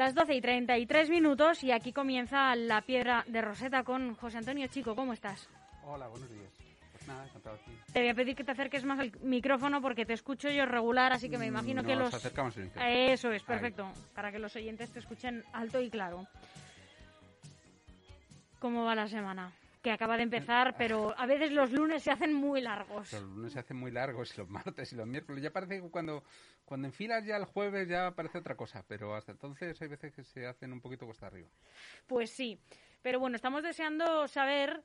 Las 12 y 33 minutos y aquí comienza la piedra de Roseta con José Antonio Chico. ¿Cómo estás? Hola, buenos días. Pues nada, encantado aquí. Te voy a pedir que te acerques más al micrófono porque te escucho yo regular, así que me imagino que los... acercamos el micrófono. Eso es, Ahí. perfecto, para que los oyentes te escuchen alto y claro. ¿Cómo va la semana? Que acaba de empezar, pero a veces los lunes se hacen muy largos. Los lunes se hacen muy largos y los martes y los miércoles. Ya parece que cuando, cuando enfilas ya el jueves ya parece otra cosa, pero hasta entonces hay veces que se hacen un poquito cuesta arriba. Pues sí, pero bueno, estamos deseando saber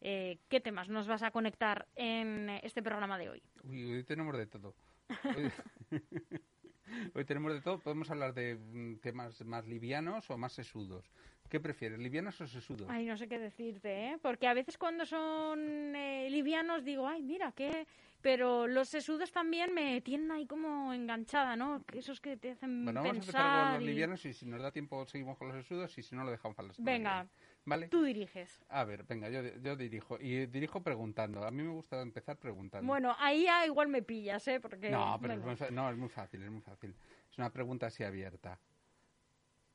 eh, qué temas nos vas a conectar en este programa de hoy. Uy, hoy tenemos de todo. Hoy, tenemos de todo. Podemos hablar de mm, temas más livianos o más sesudos. ¿Qué prefieres, livianos o sesudos? Ay, no sé qué decirte, ¿eh? Porque a veces cuando son eh, livianos digo, ay, mira, qué... Pero los sesudos también me tienen ahí como enganchada, ¿no? Esos que te hacen Bueno, vamos a empezar con los y- livianos y si nos da tiempo seguimos con los sesudos y si no lo dejamos para la semana Venga. ¿Vale? Tú diriges. A ver, venga, yo, yo dirijo. Y dirijo preguntando. A mí me gusta empezar preguntando. Bueno, ahí ya igual me pillas, ¿eh? Porque... No, pero es muy, no, es muy fácil, es muy fácil. Es una pregunta así abierta.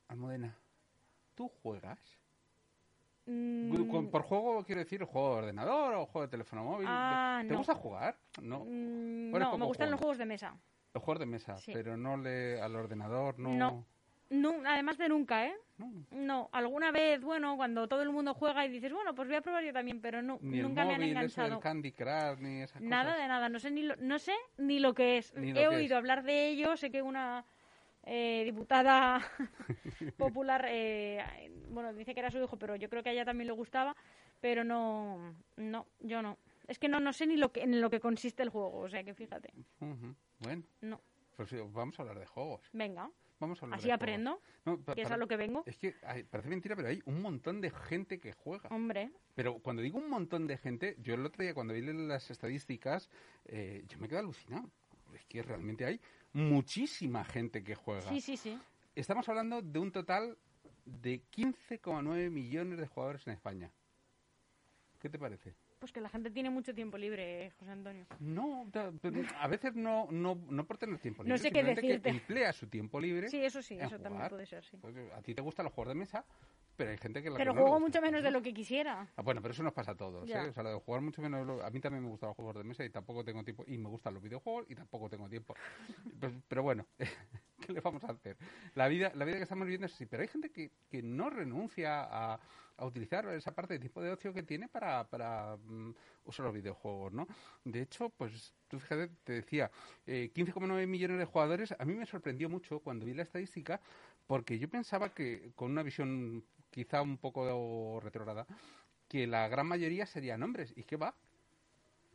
Almudena, ¿tú juegas? Mm, Por juego quiero decir juego de ordenador o juego de teléfono móvil. Ah, ¿Te no. gusta jugar? No. mm, ¿O eres no, me gustan los juego? juegos de mesa. Los juegos de mesa, Sí. pero no le al ordenador, no. No. No, además de nunca, ¿eh? No. No, alguna vez, bueno, cuando todo el mundo juega y dices, bueno, pues voy a probar yo también, pero no, Ni el nunca me han móvil, eso enganchado. del Candy Crush, ni esas Nada cosas. de nada, no sé ni lo, no sé ni lo que es. Lo He que oído es. hablar de ello, sé que una eh, diputada popular, eh, bueno, dice que era su hijo, pero yo creo que a ella también le gustaba, pero no, no, yo no. Es que no, no sé ni lo que, en lo que consiste el juego, o sea que fíjate, Bueno, no. pues sí, vamos a hablar de juegos. Venga, Vamos a hablar así de aprendo, No, que es a lo que vengo. Es que hay- parece mentira, pero hay un montón de gente que juega. Hombre, Pero cuando digo un montón de gente, yo el otro día cuando vi las estadísticas, eh, yo me quedé alucinado. Es que realmente hay muchísima gente que juega. sí, sí, sí. Estamos hablando de un total de 15,9 millones de jugadores en España. ¿Qué te parece? Pues que la gente tiene mucho tiempo libre, José Antonio. No, a veces no, no, no por tener tiempo No libre, sé qué decirte. que emplea su tiempo libre. Sí, eso sí, eso también puede ser, sí. Pues, a ti te gustan los juegos de mesa, pero hay gente que la Pero que juego mucho menos de lo que quisiera. Ah, bueno, pero eso nos pasa a todos. ¿eh? O sea, lo de jugar mucho menos... lo- A mí también me gustan los juegos de mesa y tampoco tengo tiempo. Y me gustan los videojuegos y tampoco tengo tiempo. Pero bueno, ¿qué le vamos a hacer? La vida, la vida que estamos viviendo es así. Pero hay gente que, que no renuncia a, a utilizar esa parte de tiempo de ocio que tiene para, para mm, usar los videojuegos, ¿no? De hecho, pues tú fíjate, te decía, eh, 15,9 millones de jugadores. A mí me sorprendió mucho cuando vi la estadística porque yo pensaba que con una visión quizá un poco retrógrada, que la gran mayoría serían hombres. ¿Y qué va?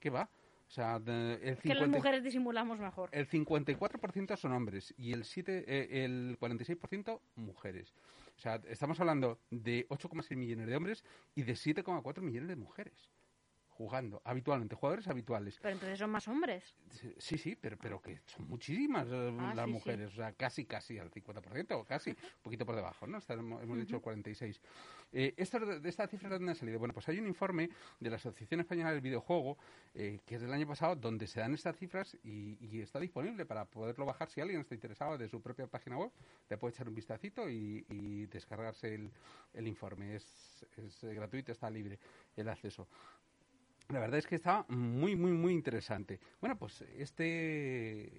¿Qué va? O sea, de- el, Que las 50 mujeres disimulamos mejor. el 54% son hombres y el, 7, eh, el 46% mujeres. O sea, estamos hablando de 8,6 millones de hombres y de 7,4 millones de mujeres jugando habitualmente, jugadores habituales. Pero entonces son más hombres. Sí, sí, pero, pero que son muchísimas eh, Ah, las sí, sí. mujeres, o sea, casi, casi al 50%, o casi, un poquito por debajo, ¿no? Está- hemos hemos dicho el 46. Eh, ¿esto de, esta cifra de dónde han salido? Bueno, pues hay un informe de la Asociación Española del Videojuego, eh, que es del año pasado, donde se dan estas cifras y, y está disponible para poderlo bajar si alguien está interesado de su propia página web, le puede echar un vistacito y, y descargarse el, el informe. Es, es gratuito, está libre el acceso. La verdad es que está muy, muy, muy interesante. Bueno, pues este,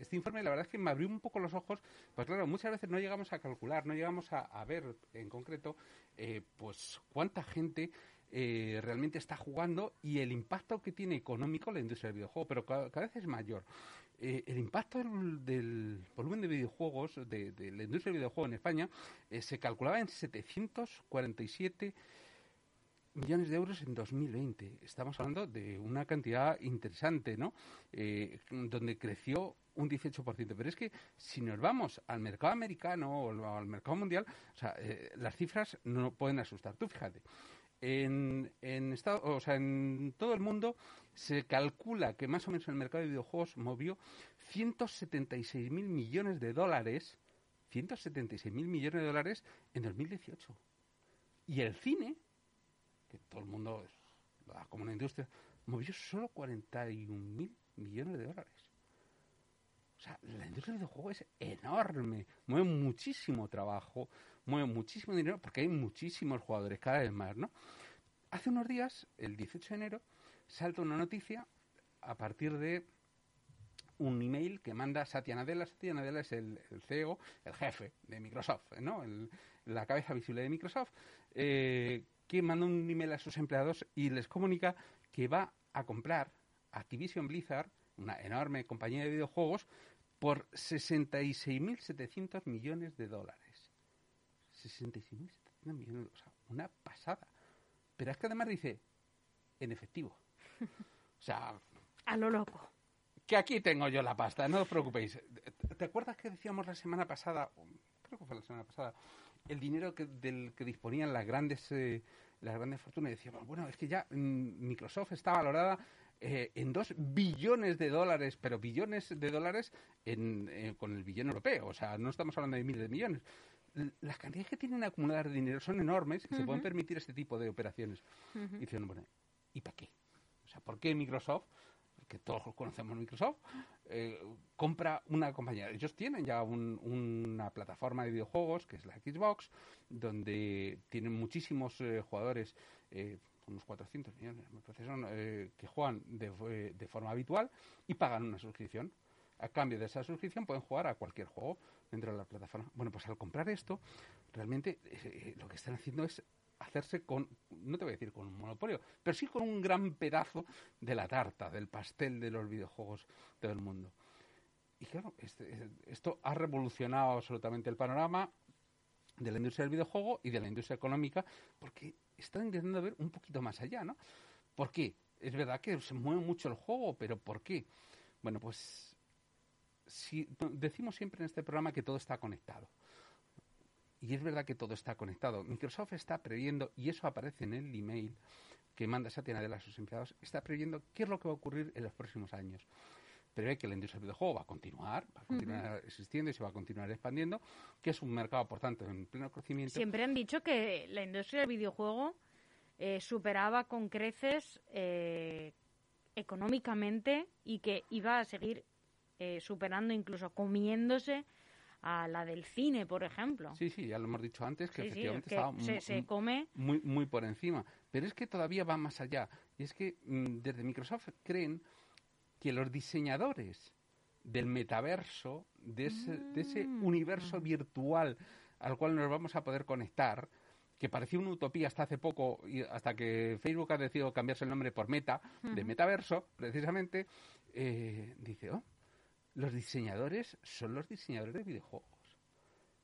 este informe la verdad es que me abrió un poco los ojos. Pues claro, muchas veces no llegamos a calcular, no llegamos a, ver en concreto eh, pues cuánta gente eh, realmente está jugando y el impacto que tiene económico la industria del videojuego, pero cada, vez es mayor. Eh, el impacto del, volumen de videojuegos, de, la industria del videojuego en España, se calculaba en 747 millones de euros en 2020. Estamos hablando de una cantidad interesante, ¿no? Eh, donde creció un 18%. Pero es que si nos vamos al mercado americano o al mercado mundial, o sea, eh, las cifras no pueden asustar. Tú fíjate, en, en, estado, o sea, en todo el mundo se calcula que más o menos el mercado de videojuegos movió 176.000 millones de dólares, 176.000 millones de dólares en 2018. Y el cine, que todo el mundo lo da como una industria, movió solo 41.000 millones de dólares. O sea, la industria del videojuego es enorme, mueve muchísimo trabajo, mueve muchísimo dinero, porque hay muchísimos jugadores, cada vez más, ¿no? Hace unos días, el 18 de enero, salta una noticia a partir de un email que manda Satya Nadella. Satya Nadella es el, CEO, el jefe de Microsoft, ¿no? la cabeza visible de Microsoft, eh, que manda un email a sus empleados y les comunica que va a comprar Activision Blizzard, una enorme compañía de videojuegos, por 66.700 millones de dólares. 66.700 millones, o sea, una pasada. Pero es que además dice, en efectivo. O sea... A lo loco. Que aquí tengo yo la pasta, no os preocupéis. ¿Te acuerdas que decíamos la semana pasada, creo que fue la semana pasada, el dinero que, del que disponían las grandes, eh, las grandes fortunas? Y decíamos, bueno, es que ya mm, Microsoft está valorada eh, en dos billones de dólares, pero billones de dólares eh, con el billón europeo. O sea, no estamos hablando de miles de millones. las cantidades que tienen acumular de dinero son enormes y se pueden permitir este tipo de operaciones. Y dicen, bueno, ¿y para qué? O sea, ¿por qué Microsoft, que todos conocemos Microsoft, eh, compra una compañía? Ellos tienen ya una plataforma de videojuegos, que es la Xbox, donde tienen muchísimos jugadores unos 400 millones, me parece, eh, que juegan de, de, forma habitual y pagan una suscripción. A cambio de esa suscripción pueden jugar a cualquier juego dentro de la plataforma. Bueno, pues al comprar esto, realmente eh, eh, lo que están haciendo es hacerse con, no te voy a decir con un monopolio, pero sí con un gran pedazo de la tarta, del pastel de los videojuegos de todo el mundo. Y claro, este, esto ha revolucionado absolutamente el panorama de la industria del videojuego y de la industria económica, porque están intentando ver un poquito más allá, ¿no? ¿Por qué? Es verdad que se mueve mucho el juego, pero ¿por qué? Bueno, pues si decimos siempre en este programa que todo está conectado. Y es verdad que todo está conectado. Microsoft está previendo, y eso aparece en el email que manda Satya Nadella a sus empleados, está previendo qué es lo que va a ocurrir en los próximos años prevé que la industria del videojuego va a continuar, va a continuar existiendo y se va a continuar expandiendo, que es un mercado, por tanto, en pleno crecimiento. Siempre han dicho que la industria del videojuego eh, superaba con creces eh, económicamente y que iba a seguir eh, superando, incluso comiéndose a la del cine, por ejemplo. Sí, sí, ya lo hemos dicho antes, que efectivamente estaba se, come... muy, muy por encima. Pero es que todavía va más allá. Y es que mm, desde Microsoft creen que los diseñadores del metaverso, de ese, mm. universo virtual al cual nos vamos a poder conectar, que parecía una utopía hasta hace poco, y hasta que Facebook ha decidido cambiarse el nombre por Meta, de metaverso, precisamente, eh, dice, oh, los diseñadores son los diseñadores de videojuegos.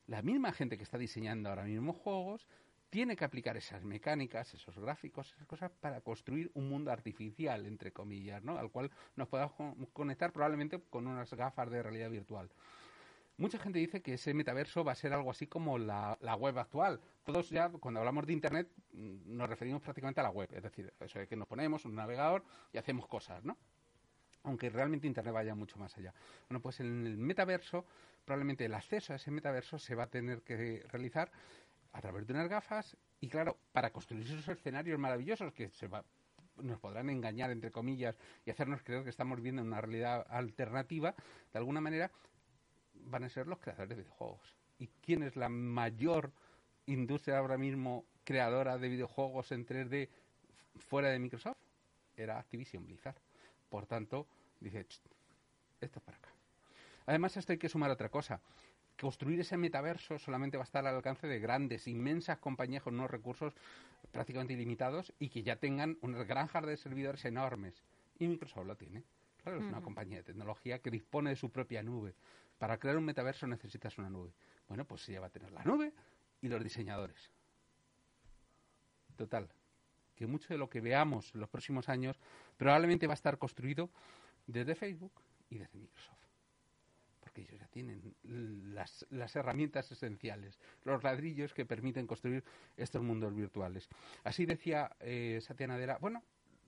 La misma gente que está diseñando ahora mismo juegos tiene que aplicar esas mecánicas, esos gráficos, esas cosas para construir un mundo artificial, entre comillas, ¿no? Al cual nos podamos conectar probablemente con unas gafas de realidad virtual. Mucha gente dice que ese metaverso va a ser algo así como la, web actual. Todos ya, cuando hablamos de Internet, mm, nos referimos prácticamente a la web. Es decir, eso es que nos ponemos un navegador y hacemos cosas, ¿no? Aunque realmente Internet vaya mucho más allá. Bueno, pues en el metaverso, probablemente el acceso a ese metaverso se va a tener que realizar a través de unas gafas y claro, para construir esos escenarios maravillosos que se nos podrán engañar, entre comillas, y hacernos creer que estamos viendo una realidad alternativa, de alguna manera van a ser los creadores de videojuegos. ¿Y quién es la mayor industria ahora mismo creadora de videojuegos en 3D fuera de Microsoft? Era Activision Blizzard. Por tanto, dice, esto es para acá. Además, esto hay que sumar otra cosa construir ese metaverso solamente va a estar al alcance de grandes, inmensas compañías con unos recursos prácticamente ilimitados y que ya tengan unas granjas de servidores enormes. Y Microsoft lo tiene. Claro, es una compañía de tecnología que dispone de su propia nube. Para crear un metaverso necesitas una nube. Bueno, pues ella va a tener la nube y los diseñadores. Total, que mucho de lo que veamos en los próximos años probablemente va a estar construido desde Facebook y desde Microsoft porque ellos ya tienen las, las, herramientas esenciales, los ladrillos que permiten construir estos mundos virtuales. Así decía eh, Satya Nadella, bueno,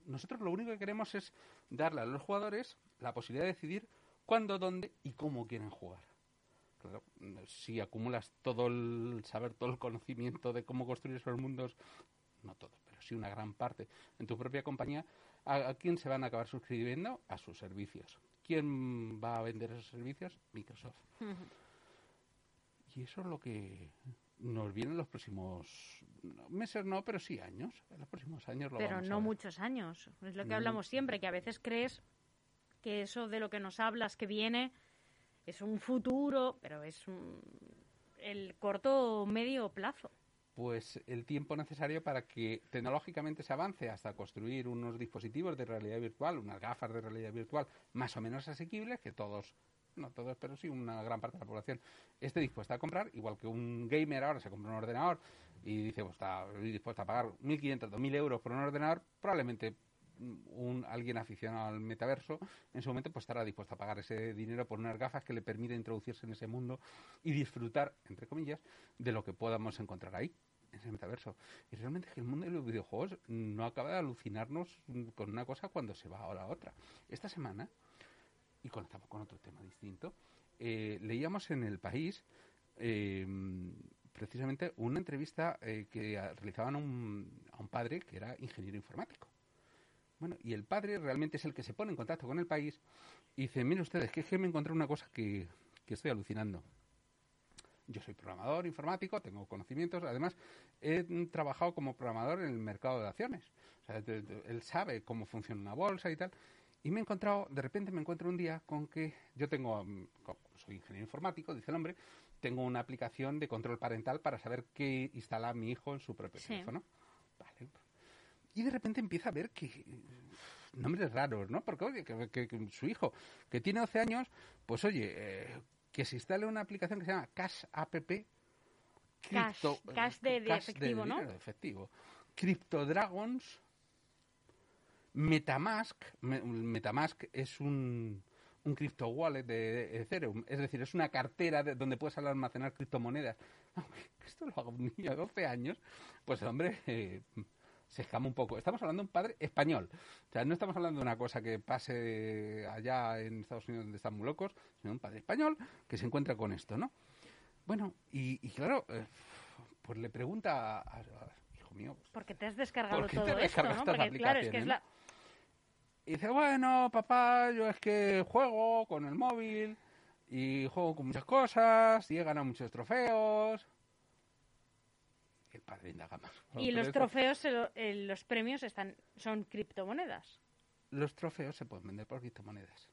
nosotros lo único que queremos es darle a los jugadores la posibilidad de decidir cuándo, dónde y cómo quieren jugar. Claro, si acumulas todo el saber, todo el conocimiento de cómo construir esos mundos, no todo, pero sí una gran parte en tu propia compañía, ¿A, quién se van a acabar suscribiendo? A sus servicios. ¿Quién va a vender esos servicios? Microsoft. Y eso es lo que nos viene en los próximos meses, no, pero sí años. En los próximos años lo Pero no muchos años. Es lo que hablamos siempre, que a veces crees que eso de lo que nos hablas que viene es un futuro, pero es un, el corto medio plazo pues el tiempo necesario para que tecnológicamente se avance hasta construir unos dispositivos de realidad virtual, unas gafas de realidad virtual más o menos asequibles que todos, no todos, pero sí una gran parte de la población esté dispuesta a comprar, igual que un gamer ahora se compra un ordenador y dice, pues está dispuesto a pagar 1.500, 2.000 euros por un ordenador, probablemente un, alguien aficionado al metaverso en su momento pues estará dispuesto a pagar ese dinero por unas gafas que le permiten introducirse en ese mundo y disfrutar, entre comillas, de lo que podamos encontrar ahí en ese metaverso. Y realmente es que el mundo de los videojuegos no acaba de alucinarnos con una cosa cuando se va a la otra. Esta semana, y conectamos con otro tema distinto, eh, leíamos en el país eh, precisamente una entrevista eh, que realizaban un, a un padre que era ingeniero informático. Bueno, y el padre realmente es el que se pone en contacto con el país y dice, miren ustedes, que, es que me encontré una cosa que, que estoy alucinando. Yo soy programador informático, tengo conocimientos, además he trabajado como programador en el mercado de acciones. O sea, él sabe cómo funciona una bolsa y tal. Y me he encontrado, de repente me encuentro un día con que yo tengo, mm, soy ingeniero informático, dice el hombre, tengo una aplicación de control parental para saber qué instala mi hijo en su propio teléfono. Y de repente empieza a ver que nombres raros, ¿no? Porque, oye, que, su hijo, que tiene 12 años, pues oye, eh, que se instale una aplicación que se llama Cash App. Cash, cash de, efectivo, ¿no? efectivo. Crypto Dragons. Metamask. Metamask es un, un crypto wallet de Ethereum. Es decir, es una cartera de, donde puedes almacenar criptomonedas. Esto lo hago un niño de 12 años. Pues, hombre, eh, se escama un poco. Estamos hablando de un padre español. O sea, no estamos hablando de una cosa que pase allá en Estados Unidos donde están muy locos, sino un padre español que se encuentra con esto, ¿no? Bueno, y, claro, eh, pues le pregunta a, hijo mío... Pues, Porque te has descargado todo esto, ¿no? Porque claro, es que es la... Y dice, bueno, papá, yo es que juego con el móvil y juego con muchas cosas y he ganado muchos trofeos padre. ¿Y los trofeos, eh, los premios están son criptomonedas? Los trofeos se pueden vender por criptomonedas.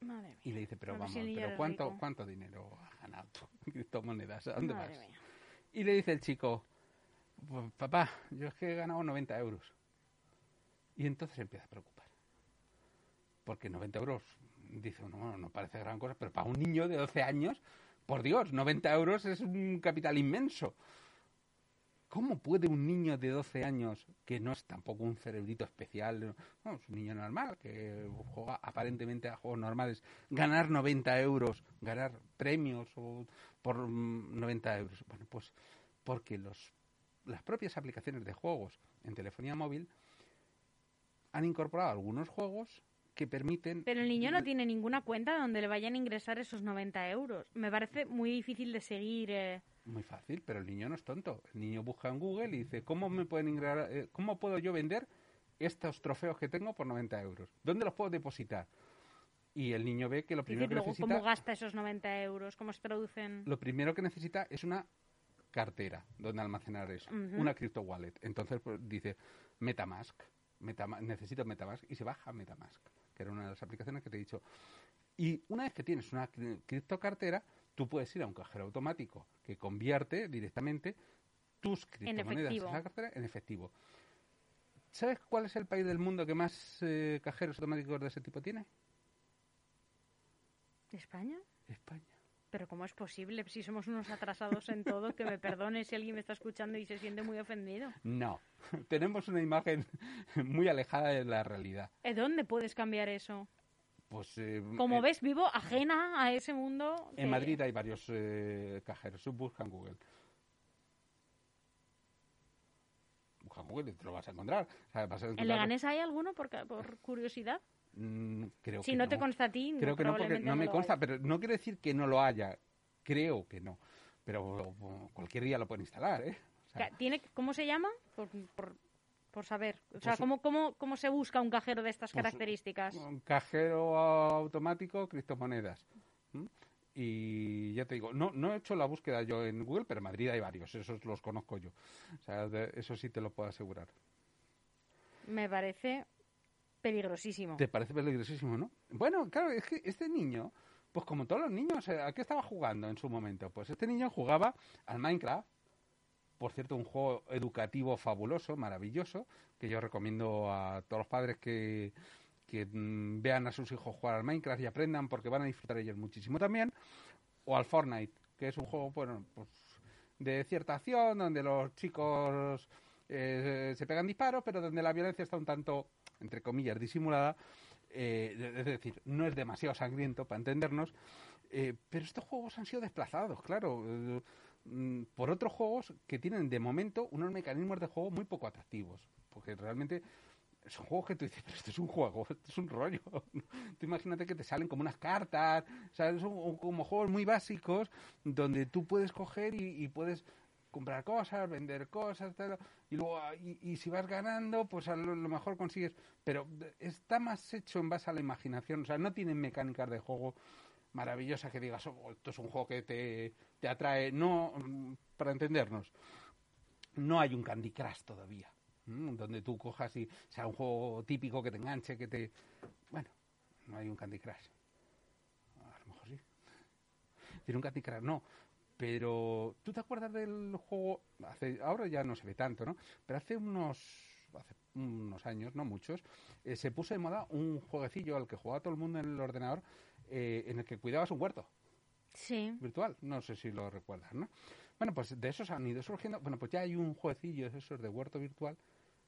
Madre Y le dice, pero vamos, pero ¿cuánto, ¿cuánto dinero has ganado tú en criptomonedas? ¿A dónde vas? Y le dice el chico, pues, papá, yo es que he ganado 90 euros. Y entonces empieza a preocupar. Porque 90 euros, dice uno, no parece gran cosa, pero para un niño de 12 años, por Dios, 90 euros es un capital inmenso. ¿Cómo puede un niño de 12 años, que no es tampoco un cerebrito especial, no, es un niño normal, que juega aparentemente a juegos normales, ganar 90 euros, ganar premios por 90 euros? Bueno, pues porque los, las propias aplicaciones de juegos en telefonía móvil han incorporado algunos juegos que permiten... Pero el niño no tiene ninguna cuenta donde le vayan a ingresar esos 90 euros. Me parece muy difícil de seguir. Eh, muy fácil, pero el niño no es tonto. El niño busca en Google y dice, ¿cómo me pueden ingresar, eh, cómo puedo yo vender estos trofeos que tengo por 90 euros? ¿Dónde los puedo depositar? Y el niño ve que lo primero que necesita... ¿Cómo gasta esos 90 euros? ¿Cómo se traducen? Lo primero que necesita es una cartera donde almacenar eso, una crypto wallet. Entonces pues, dice Metamask, necesito Metamask y se baja Metamask, que era una de las aplicaciones que te he dicho. Y una vez que tienes una cripto cartera, tú puedes ir a un cajero automático que convierte directamente tus criptomonedas en cartera en efectivo. ¿Sabes cuál es el país del mundo que más eh, cajeros automáticos de ese tipo tiene? ¿España? España. Pero ¿cómo es posible? Si somos unos atrasados en todo, que me perdone si alguien me está escuchando y se siente muy ofendido. No, tenemos una imagen muy alejada de la realidad. ¿De dónde puedes cambiar eso? Pues, eh, Como eh, ves, vivo ajena a ese mundo. En Madrid hay varios eh, cajeros. Busca en Google. Busca en Google y te lo vas a encontrar. ¿En Leganés hay alguno por, por curiosidad? Mm, creo si no, te consta a ti, creo que no, porque no me consta, pero no quiere decir que no lo haya. Creo que no. Pero cualquier día lo pueden instalar, ¿eh? ¿Tiene, ¿Cómo se llama? Por, por saber. O sea, Pues- ¿cómo, cómo, ¿cómo se busca un cajero de estas Pues, características? Un cajero automático, criptomonedas. Y ya te digo, no, no he hecho la búsqueda yo en Google, pero en Madrid hay varios, esos los conozco yo. O sea, de- eso sí te lo puedo asegurar. Me parece peligrosísimo. ¿Te parece peligrosísimo, no? Bueno, claro, es que este niño, pues como todos los niños, ¿a qué estaba jugando en su momento? Pues este niño jugaba al Minecraft, por cierto, un juego educativo fabuloso, maravilloso, que yo recomiendo a todos los padres que, que mm, vean a sus hijos jugar al Minecraft y aprendan porque van a disfrutar ellos muchísimo también, o al Fortnite, que es un juego, bueno, pues de cierta acción, donde los chicos eh, se pegan disparos, pero donde la violencia está un tanto, entre comillas, disimulada. eh, es decir, no es demasiado sangriento para entendernos, eh, pero estos juegos han sido desplazados, claro, eh, por otros juegos que tienen de momento unos mecanismos de juego muy poco atractivos, porque realmente son juegos que tú dices, pero esto es un juego, esto es un rollo. tú imagínate que te salen como unas cartas, sea, son como juegos muy básicos donde tú puedes coger y, puedes comprar cosas, vender cosas, y luego ah, y, si vas ganando, pues a lo mejor consigues, pero está más hecho en base a la imaginación, o sea, no tienen mecánicas de juego maravillosas que digas, "Oh, esto es un juego que te, te atrae, no, para entendernos, no hay un Candy Crush todavía, donde tú cojas y sea un juego típico que te enganche, que te, bueno, no hay un Candy Crush, a lo mejor sí, tiene un Candy Crush, no, pero ¿tú te acuerdas del juego? Hace, ahora ya no se ve tanto, ¿no? Pero hace unos, hace unos años, no muchos, eh, se puso de moda un jueguecillo al que jugaba todo el mundo en el ordenador, eh, en el que cuidabas un huerto Sí. virtual. No sé si lo recuerdas, ¿no? Bueno, pues de esos han ido surgiendo. Bueno, pues ya hay un jueguecillo de esos de huerto virtual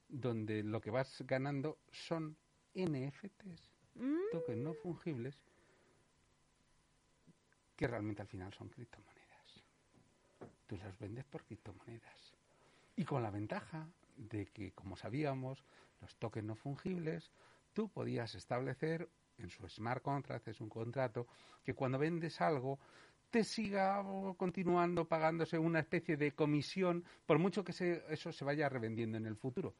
donde lo que vas ganando son NFTs, Mm, tokens no fungibles, que realmente al final son criptomonedas. Tú las vendes por criptomonedas. Y con la ventaja de que, como sabíamos, los tokens no fungibles, tú podías establecer en su smart contract, es un contrato, que cuando vendes algo te siga continuando pagándose una especie de comisión, por mucho que se- eso se vaya revendiendo en el futuro.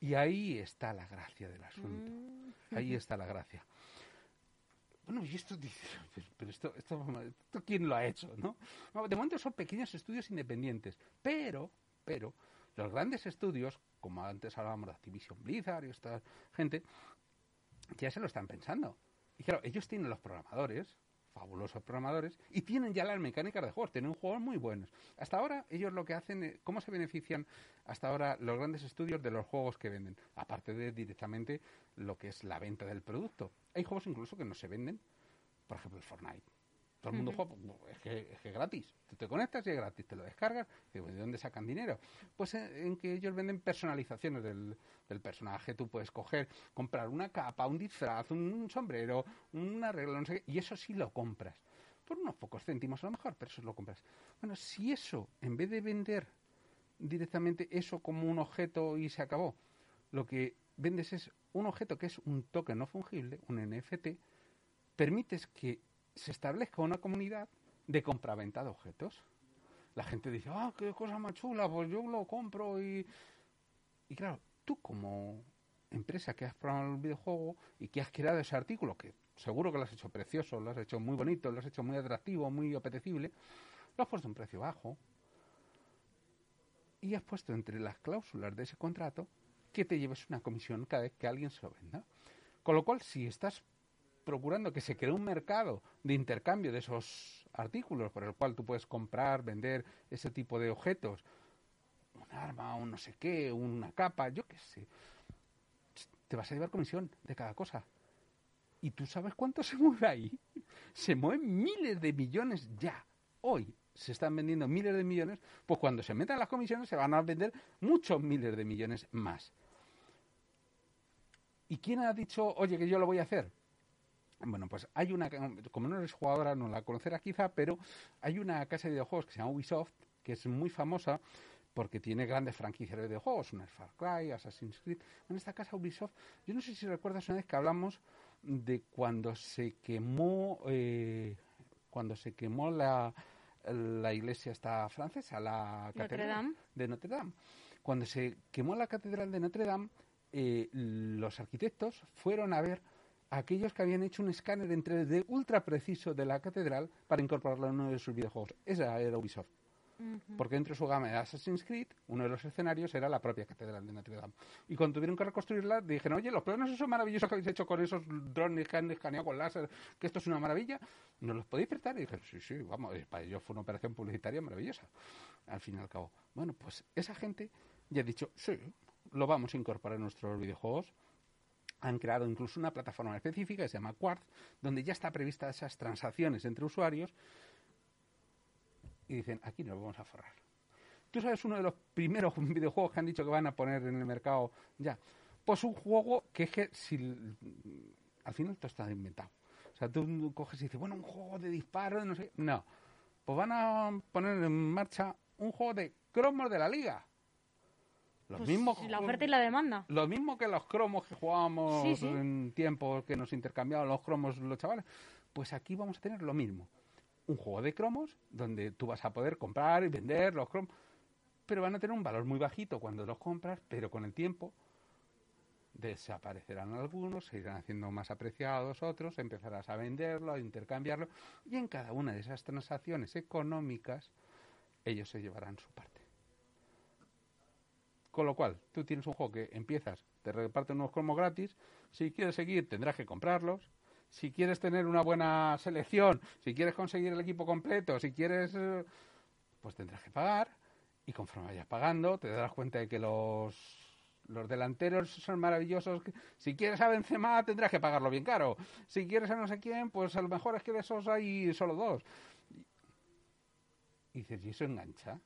Y ahí está la gracia del asunto. mm. Ahí está la gracia. Bueno, y esto dice, pero, esto, esto, esto quién lo ha hecho. No, De momento son pequeños estudios independientes, pero, pero, los grandes estudios, como antes hablábamos de Activision Blizzard y esta gente, ya se lo están pensando. Y claro, ellos tienen los programadores, fabulosos programadores, y tienen ya las mecánicas de juegos, tienen juegos muy buenos. Hasta ahora, ellos lo que hacen, es- ¿cómo se benefician hasta ahora los grandes estudios de los juegos que venden? Aparte de directamente lo que es la venta del producto. Hay juegos incluso que no se venden, por ejemplo el Fortnite. Todo el mundo Ujú. juega, pues, es que, es que es gratis. Tú te conectas y es gratis, te lo descargas. Y digo, ¿De dónde sacan dinero? Pues en, en que ellos venden personalizaciones del, del personaje. Tú puedes coger, comprar una capa, un disfraz, un sombrero, un arreglo, no sé qué, y eso sí lo compras. Por unos pocos céntimos a lo mejor, pero eso lo compras. Bueno, si eso, en vez de vender directamente eso como un objeto y se acabó, lo que vendes es un objeto que es un token no fungible, un NFT, permites que se establezca una comunidad de compraventa de objetos. La gente dice, ah, qué cosa más chula, pues yo lo compro y... Y claro, tú como empresa que has programado el videojuego y que has creado ese artículo, que seguro que lo has hecho precioso, lo has hecho muy bonito, lo has hecho muy atractivo, muy apetecible, lo has puesto a un precio bajo y has puesto entre las cláusulas de ese contrato que te lleves una comisión cada vez que alguien se lo venda. Con lo cual, si estás procurando que se cree un mercado de intercambio de esos artículos por el cual tú puedes comprar, vender ese tipo de objetos, un arma, un no sé qué, una capa, yo qué sé, te vas a llevar comisión de cada cosa. ¿Y tú sabes cuánto se mueve ahí? Se mueven miles de millones ya. Hoy se están vendiendo miles de millones, pues cuando se metan las comisiones se van a vender muchos miles de millones más. ¿Y quién ha dicho, oye, que yo lo voy a hacer? Bueno, pues hay una, como no eres jugadora, no la conocerás quizá, pero hay una casa de videojuegos que se llama Ubisoft, que es muy famosa porque tiene grandes franquicias de videojuegos, una es Far Cry, Assassin's Creed. En esta casa Ubisoft, yo no sé si recuerdas una vez que hablamos de cuando se quemó, eh, cuando se quemó la, la iglesia esta francesa, la catedral de Notre Dame. Cuando se quemó la catedral de Notre Dame, eh, los arquitectos fueron a ver aquellos que habían hecho un escáner en 3D ultra preciso de la catedral para incorporarlo en uno de sus videojuegos. Esa era Ubisoft. Porque dentro de su gama de Assassin's Creed, uno de los escenarios era la propia Catedral de Notre Dame. Y cuando tuvieron que reconstruirla, dijeron, oye, los planos esos maravillosos que habéis hecho con esos drones que han escaneado con láser, que esto es una maravilla, ¿nos los podéis prestar? Y dijeron, sí, sí, vamos, para ellos fue una operación publicitaria maravillosa, al fin y al cabo. Bueno, pues esa gente ya ha dicho, sí, lo vamos a incorporar en nuestros videojuegos han creado incluso una plataforma específica que se llama Quartz, donde ya está prevista esas transacciones entre usuarios y dicen, aquí nos vamos a forrar. ¿Tú sabes uno de los primeros videojuegos que han dicho que van a poner en el mercado ya? Pues un juego que es que si, al final todo está inventado. O sea, tú coges y dices, bueno, un juego de disparo, no sé. No. Pues van a poner en marcha un juego de cromos de la liga. Los pues mismos, la oferta y la demanda. Lo mismo que los cromos que jugábamos en tiempos que nos intercambiaban los cromos los chavales. Pues aquí vamos a tener lo mismo un juego de cromos donde tú vas a poder comprar y vender los cromos, pero van a tener un valor muy bajito cuando los compras, pero con el tiempo desaparecerán algunos, se irán haciendo más apreciados otros, empezarás a venderlo, a intercambiarlo, y en cada una de esas transacciones económicas ellos se llevarán su parte. Con lo cual, tú tienes un juego que empiezas, te reparten unos cromos gratis, si quieres seguir tendrás que comprarlos, si quieres tener una buena selección, si quieres conseguir el equipo completo, si quieres, eh, pues tendrás que pagar y conforme vayas pagando te darás cuenta de que los, los delanteros son maravillosos. Si quieres a Benzema tendrás que pagarlo bien caro. Si quieres a no sé quién, pues a lo mejor es que de esos hay solo dos. Y dices, ¿y eso engancha?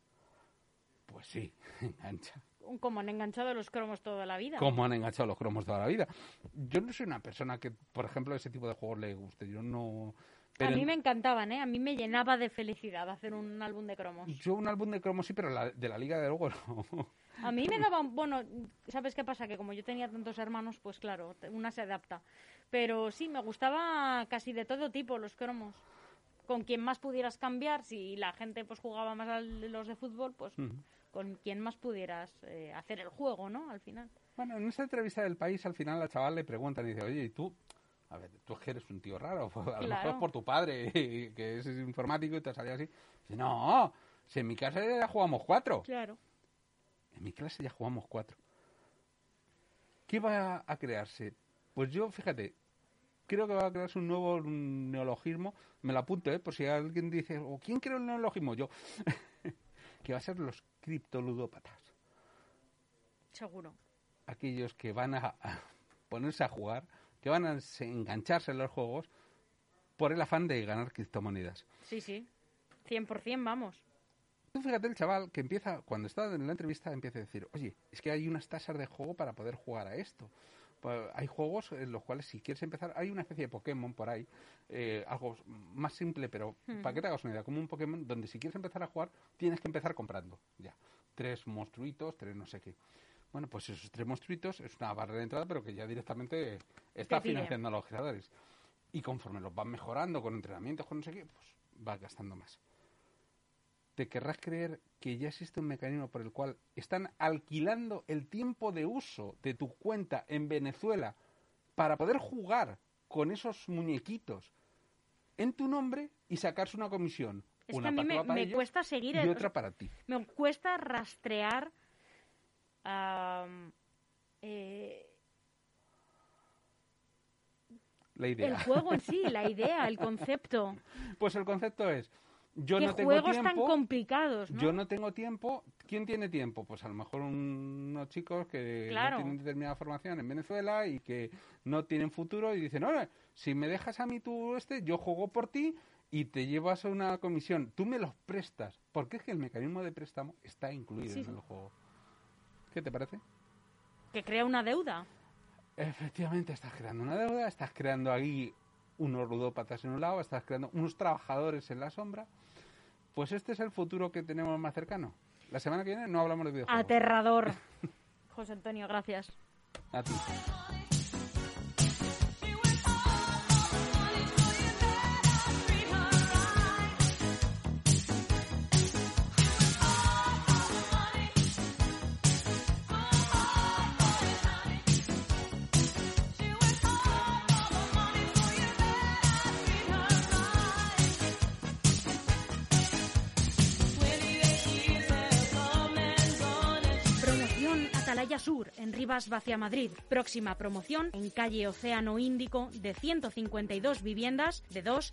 Pues sí, engancha como han enganchado los cromos toda la vida. Como han enganchado los cromos toda la vida. Yo no soy una persona que, por ejemplo, ese tipo de juegos le guste. Yo no... A mí me encantaban, ¿eh? A mí me llenaba de felicidad hacer un álbum de cromos. Yo un álbum de cromos sí, pero de la liga de luego no. A mí me daban, bueno, ¿sabes qué pasa? Que como yo tenía tantos hermanos, pues claro, una se adapta. Pero sí, me gustaba casi de todo tipo los cromos. Con quien más pudieras cambiar, si la gente pues jugaba más a los de fútbol, pues con quien más pudieras eh, hacer el juego, ¿no? Al final. Bueno, en esa entrevista del país, al final la chaval le preguntan y dice, oye, ¿y tú? A ver, tú es que eres un tío raro, a lo mejor es por tu padre, que es informático y te salió así. Dice, no, si en mi clase ya jugamos cuatro. Claro. En mi clase ya jugamos cuatro. ¿Qué va a crearse? Pues yo, fíjate, creo que va a crearse un nuevo neologismo. Me lo apunto, ¿eh? Por si alguien dice, ¿o quién creó el neologismo? Yo. que va a ser los criptoludópatas. Seguro. Aquellos que van a, ponerse a jugar, que van a engancharse en los juegos por el afán de ganar criptomonedas. Sí, sí. 100% vamos. Tú fíjate el chaval que empieza, cuando está en la entrevista, empieza a decir, oye, es que hay unas tasas de juego para poder jugar a esto. Hay juegos en los cuales si quieres empezar, hay una especie de Pokémon por ahí, eh, algo más simple, pero para que te hagas una idea, como un Pokémon donde si quieres empezar a jugar, tienes que empezar comprando, ya. Tres monstruitos, tres no sé qué. Bueno, pues esos tres monstruitos es una barrera de entrada, pero que ya directamente está financiando a los creadores. Y conforme los van mejorando con entrenamientos, con no sé qué, pues va gastando más te querrás creer que ya existe un mecanismo por el cual están alquilando el tiempo de uso de tu cuenta en Venezuela para poder jugar con esos muñequitos en tu nombre y sacarse una comisión. Es una que a mí me, cuesta seguir y otra para ti. Me cuesta rastrear eh, la idea. El juego en sí, la idea, el concepto. Pues el concepto es, yo no tengo juegos tan complicados, Yo no tengo tiempo. ¿Quién tiene tiempo? Pues a lo mejor unos chicos que no tienen determinada formación en Venezuela y que no tienen futuro y dicen, oye, si me dejas a mí tú este, yo juego por ti y te llevas a una comisión. Tú me los prestas. Porque es que el mecanismo de préstamo está incluido en el juego. ¿Qué te parece? Que crea una deuda. Efectivamente, estás creando una deuda, estás creando ahí unos ludópatas en un lado, estás creando unos trabajadores en la sombra pues este es el futuro que tenemos más cercano. La semana que viene no hablamos de videojuegos. Aterrador. José Antonio, gracias. A ti. Sur, en Rivas Vacia Madrid. Próxima promoción en calle Océano Índico de 152 viviendas de dos